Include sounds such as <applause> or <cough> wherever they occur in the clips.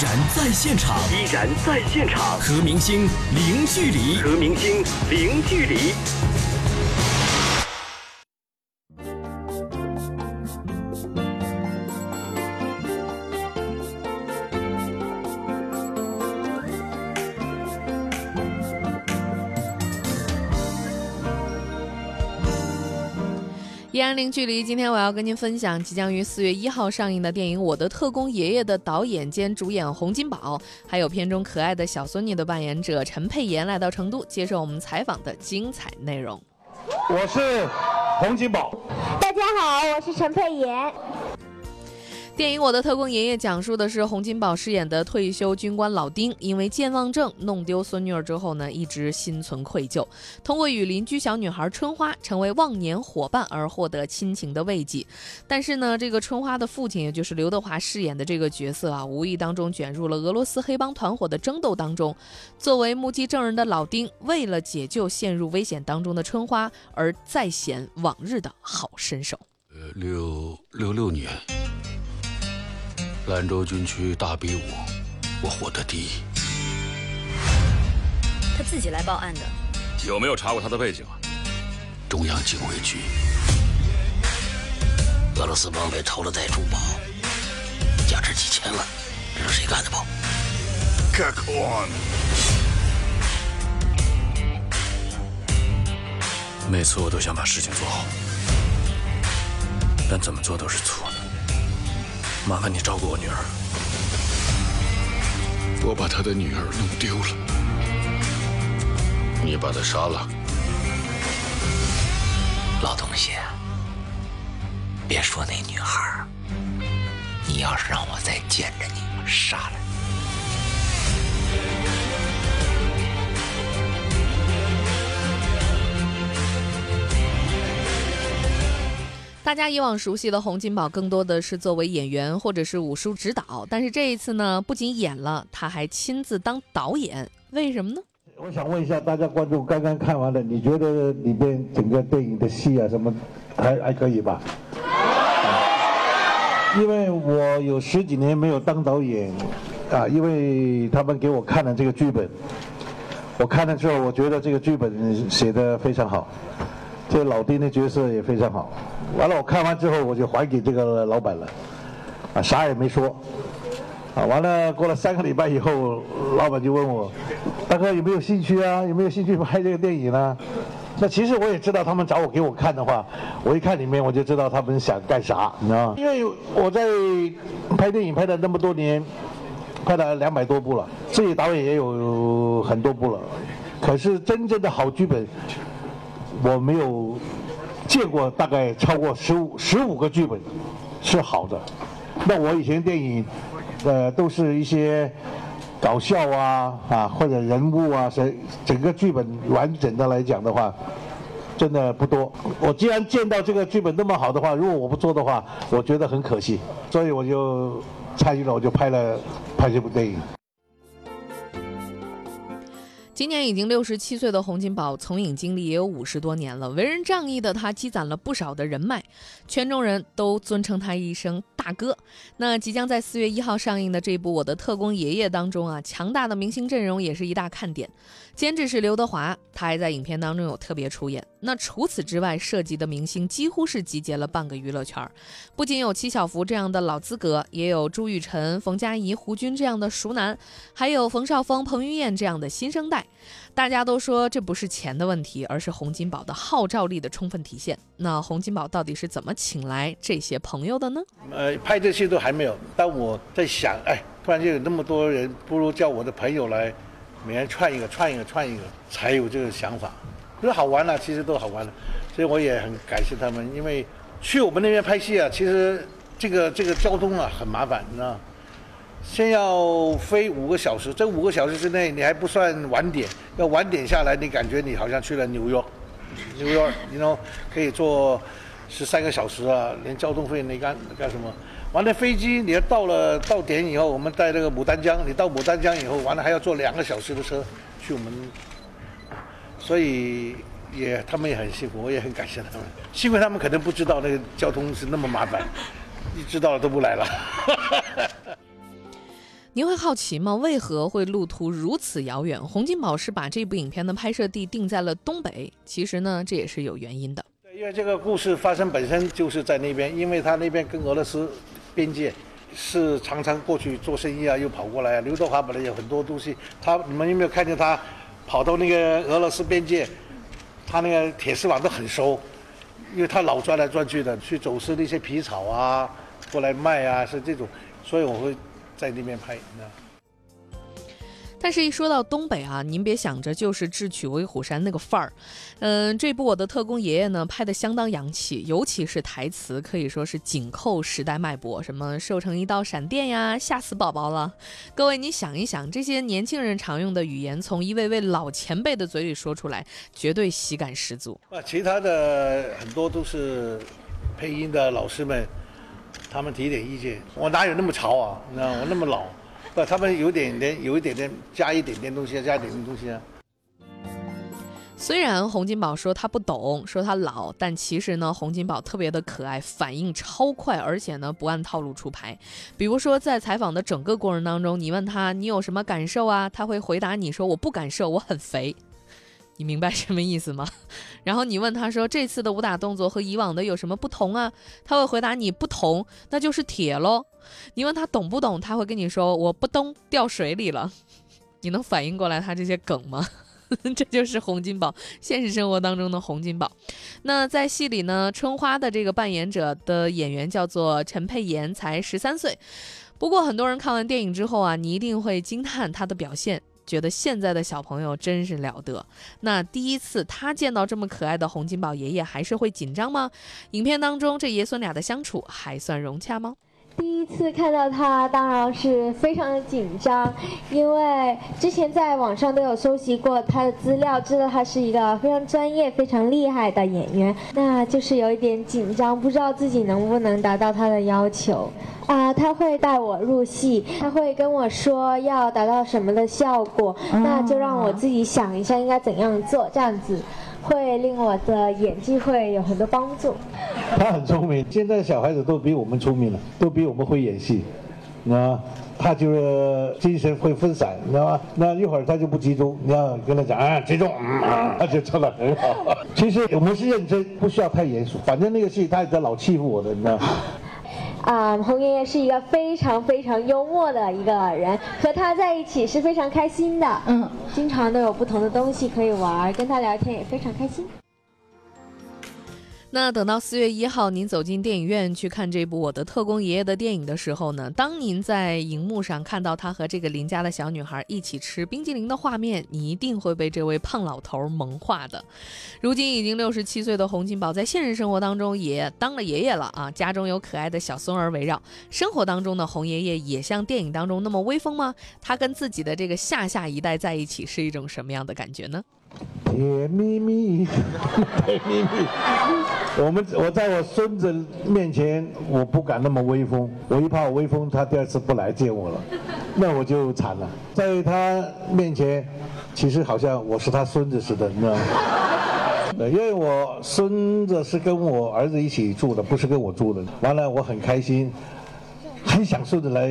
然在现场，依然在现场，和明星零距离，和明星零距离。然零距离，今天我要跟您分享即将于四月一号上映的电影《我的特工爷爷》的导演兼主演洪金宝，还有片中可爱的小孙女的扮演者陈佩妍来到成都接受我们采访的精彩内容。我是洪金宝，大家好，我是陈佩妍。电影《我的特工爷爷》讲述的是洪金宝饰演的退休军官老丁，因为健忘症弄丢孙女儿之后呢，一直心存愧疚，通过与邻居小女孩春花成为忘年伙伴而获得亲情的慰藉。但是呢，这个春花的父亲，也就是刘德华饰演的这个角色啊，无意当中卷入了俄罗斯黑帮团伙的争斗当中。作为目击证人的老丁，为了解救陷入危险当中的春花，而再显往日的好身手。呃，六六六年。兰州军区大比武，我获得第一。他自己来报案的，有没有查过他的背景啊？中央警卫局，俄罗斯帮被偷了袋珠宝，价值几千万，这是谁干的？不？Get on！每次我都想把事情做好，但怎么做都是错的。麻烦你照顾我女儿。我把她的女儿弄丢了，你把她杀了。老东西，别说那女孩，你要是让我再见着你，我杀了你。大家以往熟悉的洪金宝，更多的是作为演员或者是武术指导，但是这一次呢，不仅演了，他还亲自当导演，为什么呢？我想问一下大家观众，刚刚看完了，你觉得里边整个电影的戏啊什么，还还可以吧？因为我有十几年没有当导演，啊，因为他们给我看了这个剧本，我看了之后，我觉得这个剧本写的非常好，这老丁的角色也非常好。完了，我看完之后我就还给这个老板了，啊，啥也没说，啊，完了过了三个礼拜以后，老板就问我，大哥有没有兴趣啊？有没有兴趣拍这个电影呢？那其实我也知道，他们找我给我看的话，我一看里面我就知道他们想干啥，你知道吗？因为我在拍电影拍了那么多年，拍了两百多部了，自己导演也有很多部了，可是真正的好剧本，我没有。见过大概超过十五十五个剧本是好的，那我以前电影，呃，都是一些搞笑啊啊或者人物啊，整整个剧本完整的来讲的话，真的不多。我既然见到这个剧本那么好的话，如果我不做的话，我觉得很可惜，所以我就参与了，我就拍了拍这部电影。今年已经六十七岁的洪金宝，从影经历也有五十多年了。为人仗义的他，积攒了不少的人脉，圈中人都尊称他一声大哥。那即将在四月一号上映的这部《我的特工爷爷》当中啊，强大的明星阵容也是一大看点。监制是刘德华，他还在影片当中有特别出演。那除此之外，涉及的明星几乎是集结了半个娱乐圈，不仅有七小福这样的老资格，也有朱雨辰、冯佳怡、胡军这样的熟男，还有冯绍峰、彭于晏这样的新生代。大家都说这不是钱的问题，而是洪金宝的号召力的充分体现。那洪金宝到底是怎么请来这些朋友的呢？呃，拍这些都还没有，但我在想，哎，突然间有那么多人，不如叫我的朋友来。每人串一个，串一个，串一个，才有这个想法。不是好玩了，其实都好玩了，所以我也很感谢他们。因为去我们那边拍戏啊，其实这个这个交通啊很麻烦，你知道先要飞五个小时，这五个小时之内你还不算晚点，要晚点下来，你感觉你好像去了纽约，纽约，你 know 可以坐十三个小时啊，连交通费你干干什么？完了，飞机你要到了到点以后，我们在那个牡丹江，你到牡丹江以后，完了还要坐两个小时的车去我们，所以也他们也很辛苦，我也很感谢他们。幸亏他们可能不知道那个交通是那么麻烦，一知道了都不来了。您会好奇吗？为何会路途如此遥远？洪金宝是把这部影片的拍摄地定在了东北，其实呢，这也是有原因的。因为这个故事发生本身就是在那边，因为他那边跟俄罗斯边界是常常过去做生意啊，又跑过来啊。刘德华本来有很多东西，他你们有没有看见他跑到那个俄罗斯边界，他那个铁丝网都很熟，因为他老钻来钻去的，去走私那些皮草啊，过来卖啊，是这种，所以我会在那边拍。你知道但是，一说到东北啊，您别想着就是智取威虎山那个范儿。嗯，这部《我的特工爷爷》呢，拍的相当洋气，尤其是台词可以说是紧扣时代脉搏，什么瘦成一道闪电呀，吓死宝宝了。各位，你想一想，这些年轻人常用的语言，从一位位老前辈的嘴里说出来，绝对喜感十足。啊，其他的很多都是配音的老师们，他们提点意见。我哪有那么潮啊？你知道我那么老。不，他们有点点，有一点点，加一点点东西，加一点点东西啊。虽然洪金宝说他不懂，说他老，但其实呢，洪金宝特别的可爱，反应超快，而且呢不按套路出牌。比如说在采访的整个过程当中，你问他你有什么感受啊，他会回答你说我不感受，我很肥。你明白什么意思吗？然后你问他说这次的武打动作和以往的有什么不同啊？他会回答你不同，那就是铁喽。你问他懂不懂，他会跟你说我不懂，掉水里了。<laughs> 你能反应过来他这些梗吗？<laughs> 这就是洪金宝，现实生活当中的洪金宝。那在戏里呢，春花的这个扮演者的演员叫做陈佩妍，才十三岁。不过很多人看完电影之后啊，你一定会惊叹她的表现。觉得现在的小朋友真是了得。那第一次他见到这么可爱的洪金宝爷爷，还是会紧张吗？影片当中这爷孙俩的相处还算融洽吗？第一次看到他，当然是非常的紧张，因为之前在网上都有搜集过他的资料，知道他是一个非常专业、非常厉害的演员，那就是有一点紧张，不知道自己能不能达到他的要求。啊，他会带我入戏，他会跟我说要达到什么的效果，那就让我自己想一下应该怎样做，这样子会令我的演技会有很多帮助。他很聪明，现在小孩子都比我们聪明了，都比我们会演戏，你知道吗？他就是精神会分散，你知道吗？那一会儿他就不集中，你要跟他讲啊，集中，他就唱得很好。其实我们是认真，不需要太严肃，反正那个戏他也在老欺负我的，你知道。啊，红爷爷是一个非常非常幽默的一个人，和他在一起是非常开心的。嗯，经常都有不同的东西可以玩，跟他聊天也非常开心。那等到四月一号，您走进电影院去看这部《我的特工爷爷》的电影的时候呢，当您在荧幕上看到他和这个邻家的小女孩一起吃冰激凌的画面，你一定会被这位胖老头萌化的。如今已经六十七岁的洪金宝，在现实生活当中也当了爷爷了啊，家中有可爱的小孙儿围绕。生活当中的洪爷爷也像电影当中那么威风吗？他跟自己的这个下下一代在一起是一种什么样的感觉呢？甜蜜蜜，甜蜜蜜。我们我在我孙子面前，我不敢那么威风，我一怕我威风，他第二次不来见我了，那我就惨了。在他面前，其实好像我是他孙子似的，你知道吗？<laughs> 因为我孙子是跟我儿子一起住的，不是跟我住的。完了，我很开心，很享受的来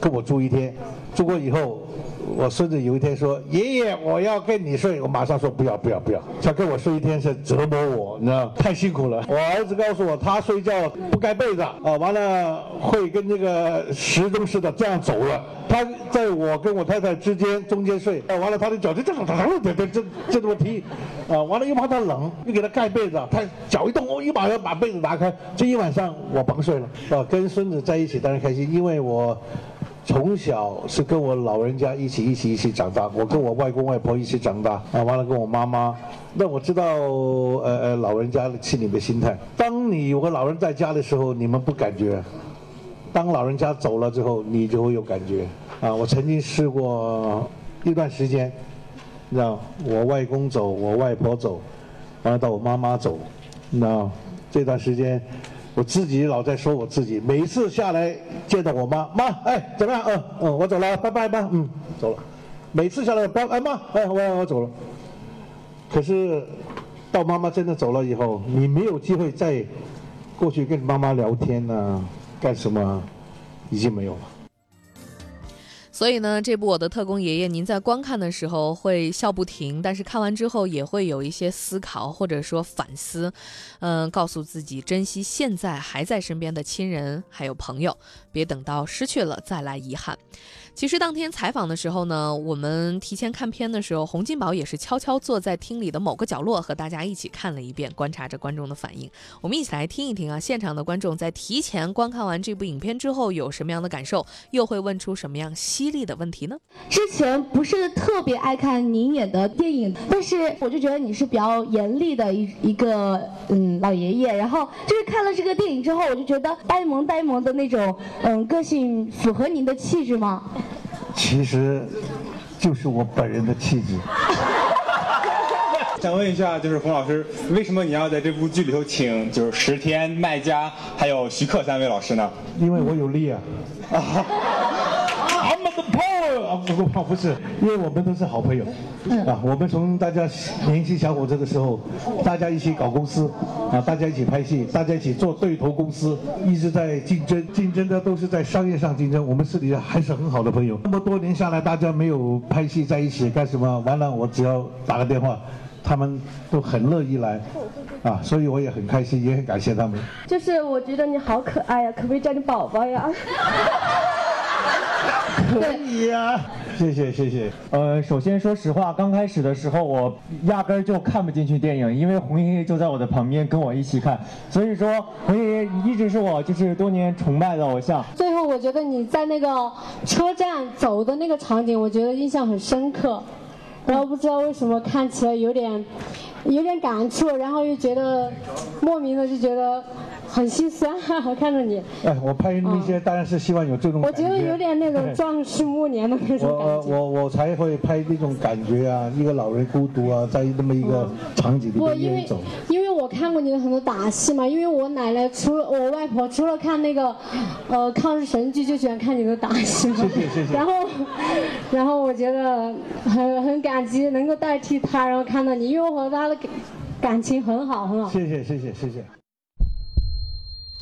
跟我住一天。住过以后。我孙子有一天说：“爷爷，我要跟你睡。”我马上说：“不要，不要，不要！他跟我睡一天是折磨我，你知道太辛苦了。”我儿子告诉我，他睡觉不盖被子啊，完了会跟那个时钟似的这样走了。他在我跟我太太之间中间睡，啊，完了他的脚就这样这种这这这这么踢，啊，完了又怕他冷，又给他盖被子，他脚一动，我一把要把被子拿开，这一晚上我甭睡了。啊，跟孙子在一起当然开心，因为我。从小是跟我老人家一起一起一起长大，我跟我外公外婆一起长大啊，完了跟我妈妈，那我知道呃呃老人家心里的心态。当你有个老人在家的时候，你们不感觉；当老人家走了之后，你就会有感觉。啊，我曾经试过一段时间，让我外公走，我外婆走，完了到我妈妈走，那这段时间。我自己老在说我自己，每次下来见到我妈，妈，哎，怎么样？嗯嗯，我走了，拜拜吧，嗯，走了。每次下来，爸，哎妈，哎我我走了。可是到妈妈真的走了以后，你没有机会再过去跟妈妈聊天呐，干什么？已经没有了。所以呢，这部《我的特工爷爷》，您在观看的时候会笑不停，但是看完之后也会有一些思考或者说反思，嗯，告诉自己珍惜现在还在身边的亲人还有朋友，别等到失去了再来遗憾。其实当天采访的时候呢，我们提前看片的时候，洪金宝也是悄悄坐在厅里的某个角落，和大家一起看了一遍，观察着观众的反应。我们一起来听一听啊，现场的观众在提前观看完这部影片之后有什么样的感受，又会问出什么样犀利的问题呢？之前不是特别爱看您演的电影，但是我就觉得你是比较严厉的一一个嗯老爷爷，然后就是看了这个电影之后，我就觉得呆萌呆萌的那种嗯个性符合您的气质吗？其实，就是我本人的气质。<laughs> 想问一下，就是洪老师，为什么你要在这部剧里头请就是石天、麦家还有徐克三位老师呢？因为我有力啊。Power <laughs> 啊，不不不是，因为我们都是好朋友，啊，我们从大家年轻小伙子的时候，大家一起搞公司，啊，大家一起拍戏，大家一起做对头公司，一直在竞争，竞争的都是在商业上竞争，我们私底下还是很好的朋友。那么多年下来，大家没有拍戏在一起干什么？完了，我只要打个电话。他们都很乐意来，啊，所以我也很开心，也很感谢他们。就是我觉得你好可爱呀，可不可以叫你宝宝呀？<laughs> 可以呀，谢谢谢谢。呃，首先说实话，刚开始的时候我压根儿就看不进去电影，因为红爷爷就在我的旁边跟我一起看，所以说红爷爷一直是我就是多年崇拜的偶像。最后我觉得你在那个车站走的那个场景，我觉得印象很深刻。然后不知道为什么看起来有点，有点感触，然后又觉得莫名的就觉得。很心酸，我看着你。哎，我拍那些当然是希望有这种。我觉得有点那种壮士暮年的那种感觉。我我我才会拍那种感觉啊，一个老人孤独啊，在那么一个场景里面走。因为我看过你的很多打戏嘛，因为我奶奶除了我外婆除了看那个，呃，抗日神剧就喜欢看你的打戏。谢谢谢谢。然后，然后我觉得很很感激能够代替她，然后看到你，因为我和她的感情很好很好。谢谢谢谢谢谢。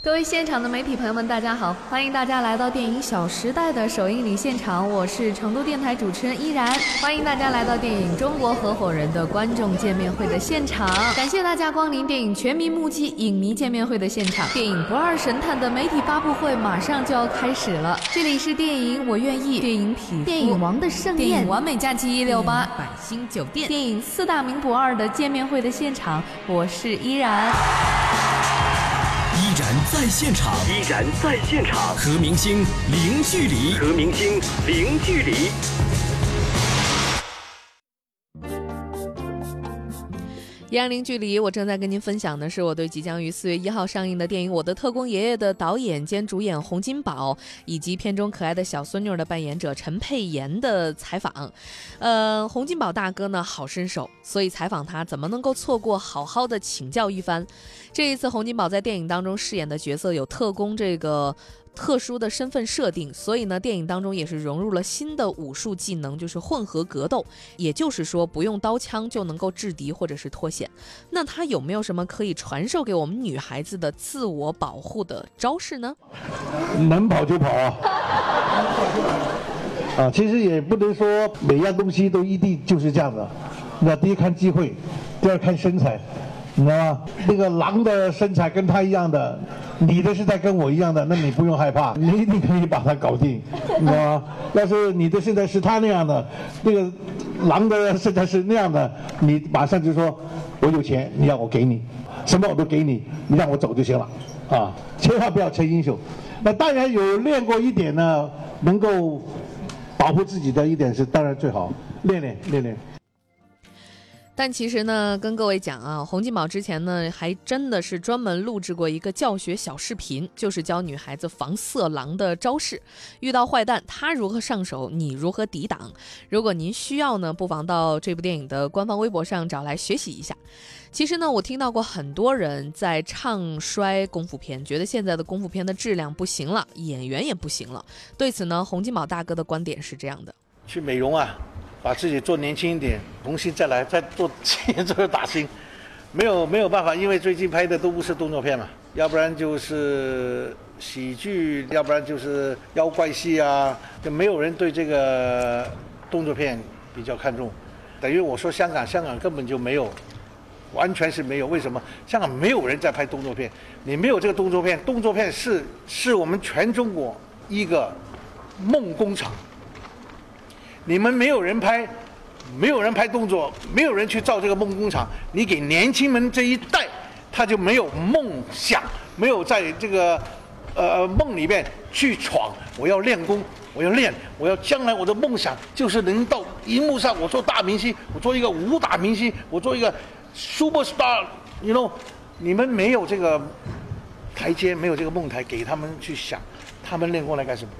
各位现场的媒体朋友们，大家好！欢迎大家来到电影《小时代》的首映礼现场，我是成都电台主持人依然。欢迎大家来到电影《中国合伙人》的观众见面会的现场，感谢大家光临电影全民目击影迷见面会的现场。电影《不二神探》的媒体发布会马上就要开始了，这里是电影《我愿意》、电影《匹电影《王的盛宴》、电影《完美假期一六八》、百星酒店、电影《四大名捕二》的见面会的现场，我是依然。依然在现场，依然在现场，和明星零距离，和明星零距离。一然零距离，我正在跟您分享的是我对即将于四月一号上映的电影《我的特工爷爷》的导演兼主演洪金宝，以及片中可爱的小孙女的扮演者陈佩妍的采访。呃，洪金宝大哥呢，好身手，所以采访他怎么能够错过，好好的请教一番。这一次，洪金宝在电影当中饰演的角色有特工这个。特殊的身份设定，所以呢，电影当中也是融入了新的武术技能，就是混合格斗，也就是说不用刀枪就能够制敌或者是脱险。那他有没有什么可以传授给我们女孩子的自我保护的招式呢？能跑就跑啊！啊，其实也不能说每样东西都一定就是这样的。那第一看机会，第二看身材。你知道吗？那个狼的身材跟他一样的，你的身材跟我一样的，那你不用害怕，你一定可以把它搞定，<laughs> 你知道吗？要是你的身材是他那样的，那个狼的身材是那样的，你马上就说，我有钱，你要我给你，什么我都给你，你让我走就行了，啊，千万不要逞英雄。那当然有练过一点呢，能够保护自己的一点是当然最好，练练练练。但其实呢，跟各位讲啊，洪金宝之前呢还真的是专门录制过一个教学小视频，就是教女孩子防色狼的招式，遇到坏蛋他如何上手，你如何抵挡。如果您需要呢，不妨到这部电影的官方微博上找来学习一下。其实呢，我听到过很多人在唱衰功夫片，觉得现在的功夫片的质量不行了，演员也不行了。对此呢，洪金宝大哥的观点是这样的：去美容啊。把自己做年轻一点，重新再来，再做做打新，没有没有办法，因为最近拍的都不是动作片嘛，要不然就是喜剧，要不然就是妖怪戏啊，就没有人对这个动作片比较看重。等于我说香港，香港根本就没有，完全是没有。为什么？香港没有人在拍动作片，你没有这个动作片，动作片是是我们全中国一个梦工厂。你们没有人拍，没有人拍动作，没有人去造这个梦工厂。你给年轻人这一代，他就没有梦想，没有在这个呃梦里面去闯。我要练功，我要练，我要将来我的梦想就是能到荧幕上，我做大明星，我做一个武打明星，我做一个 super star，you know，你们没有这个台阶，没有这个梦台给他们去想，他们练功来干什么？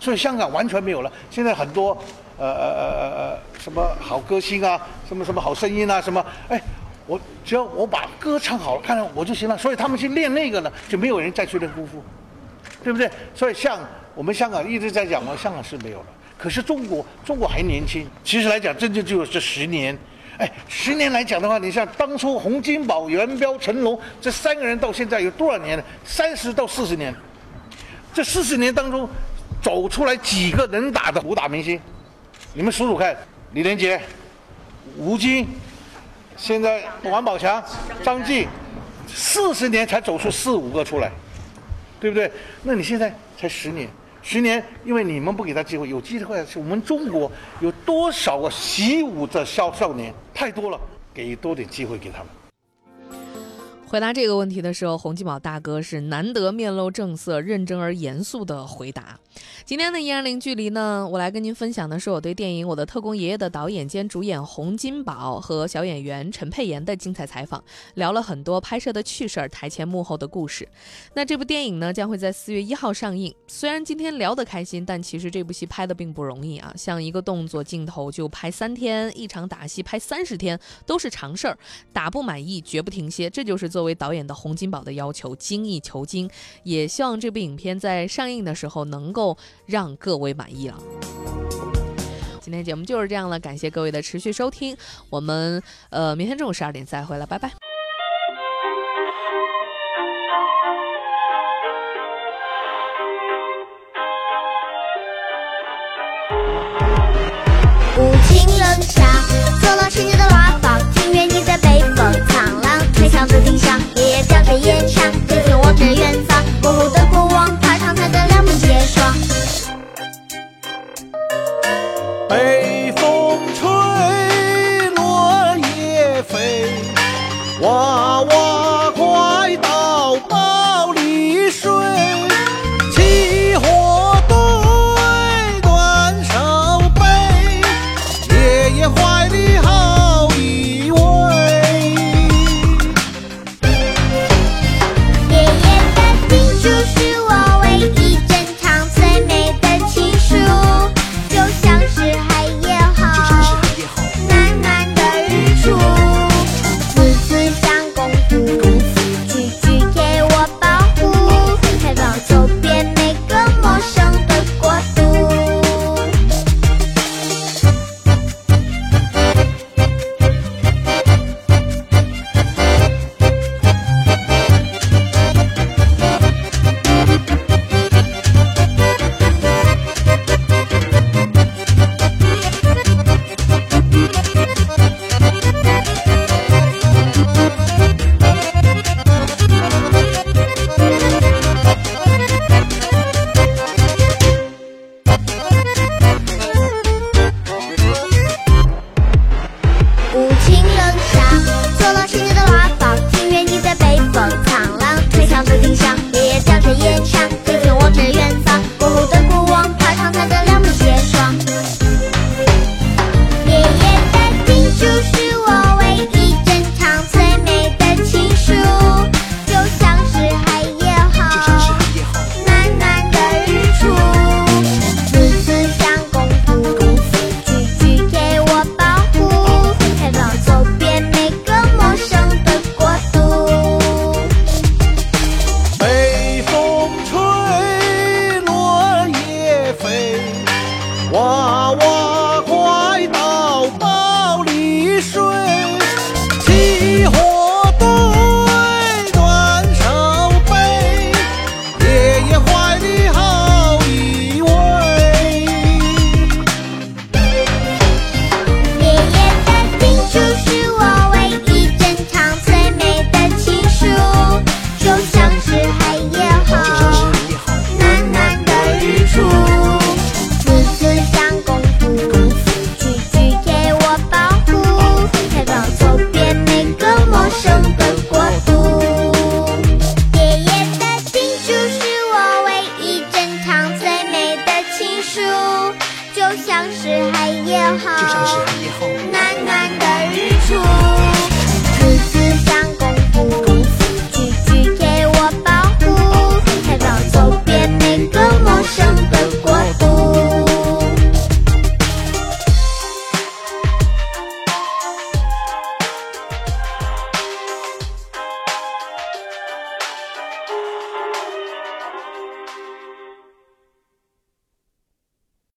所以香港完全没有了。现在很多呃呃呃呃呃什么好歌星啊，什么什么好声音啊，什么哎，我只要我把歌唱好了，看看我就行了。所以他们去练那个呢，就没有人再去练功夫，对不对？所以像我们香港一直在讲嘛，香港是没有了。可是中国，中国还年轻。其实来讲，真正就有这十年。哎，十年来讲的话，你像当初洪金宝、元彪、成龙这三个人到现在有多少年了？三十到四十年。这四十年当中。走出来几个能打的武打明星，你们数数看，李连杰、吴京，现在王宝强、张晋，四十年才走出四五个出来，对不对？那你现在才十年，十年，因为你们不给他机会，有机会是我们中国有多少个习武的少少年，太多了，给多点机会给他们。回答这个问题的时候，洪金宝大哥是难得面露正色、认真而严肃的回答。今天的一二零距离呢，我来跟您分享的是我对电影《我的特工爷爷》的导演兼主演洪金宝和小演员陈佩妍的精彩采访，聊了很多拍摄的趣事儿、台前幕后的故事。那这部电影呢，将会在四月一号上映。虽然今天聊得开心，但其实这部戏拍的并不容易啊！像一个动作镜头就拍三天，一场打戏拍三十天，都是常事儿。打不满意绝不停歇，这就是做作为导演的洪金宝的要求，精益求精。也希望这部影片在上映的时候能够。让各位满意了。今天节目就是这样了，感谢各位的持续收听，我们呃明天中午十二点再会了，拜拜。无情人下，爷叼着烟枪，眼睛望着远方，模糊的过往，怕长台的两鬓结霜。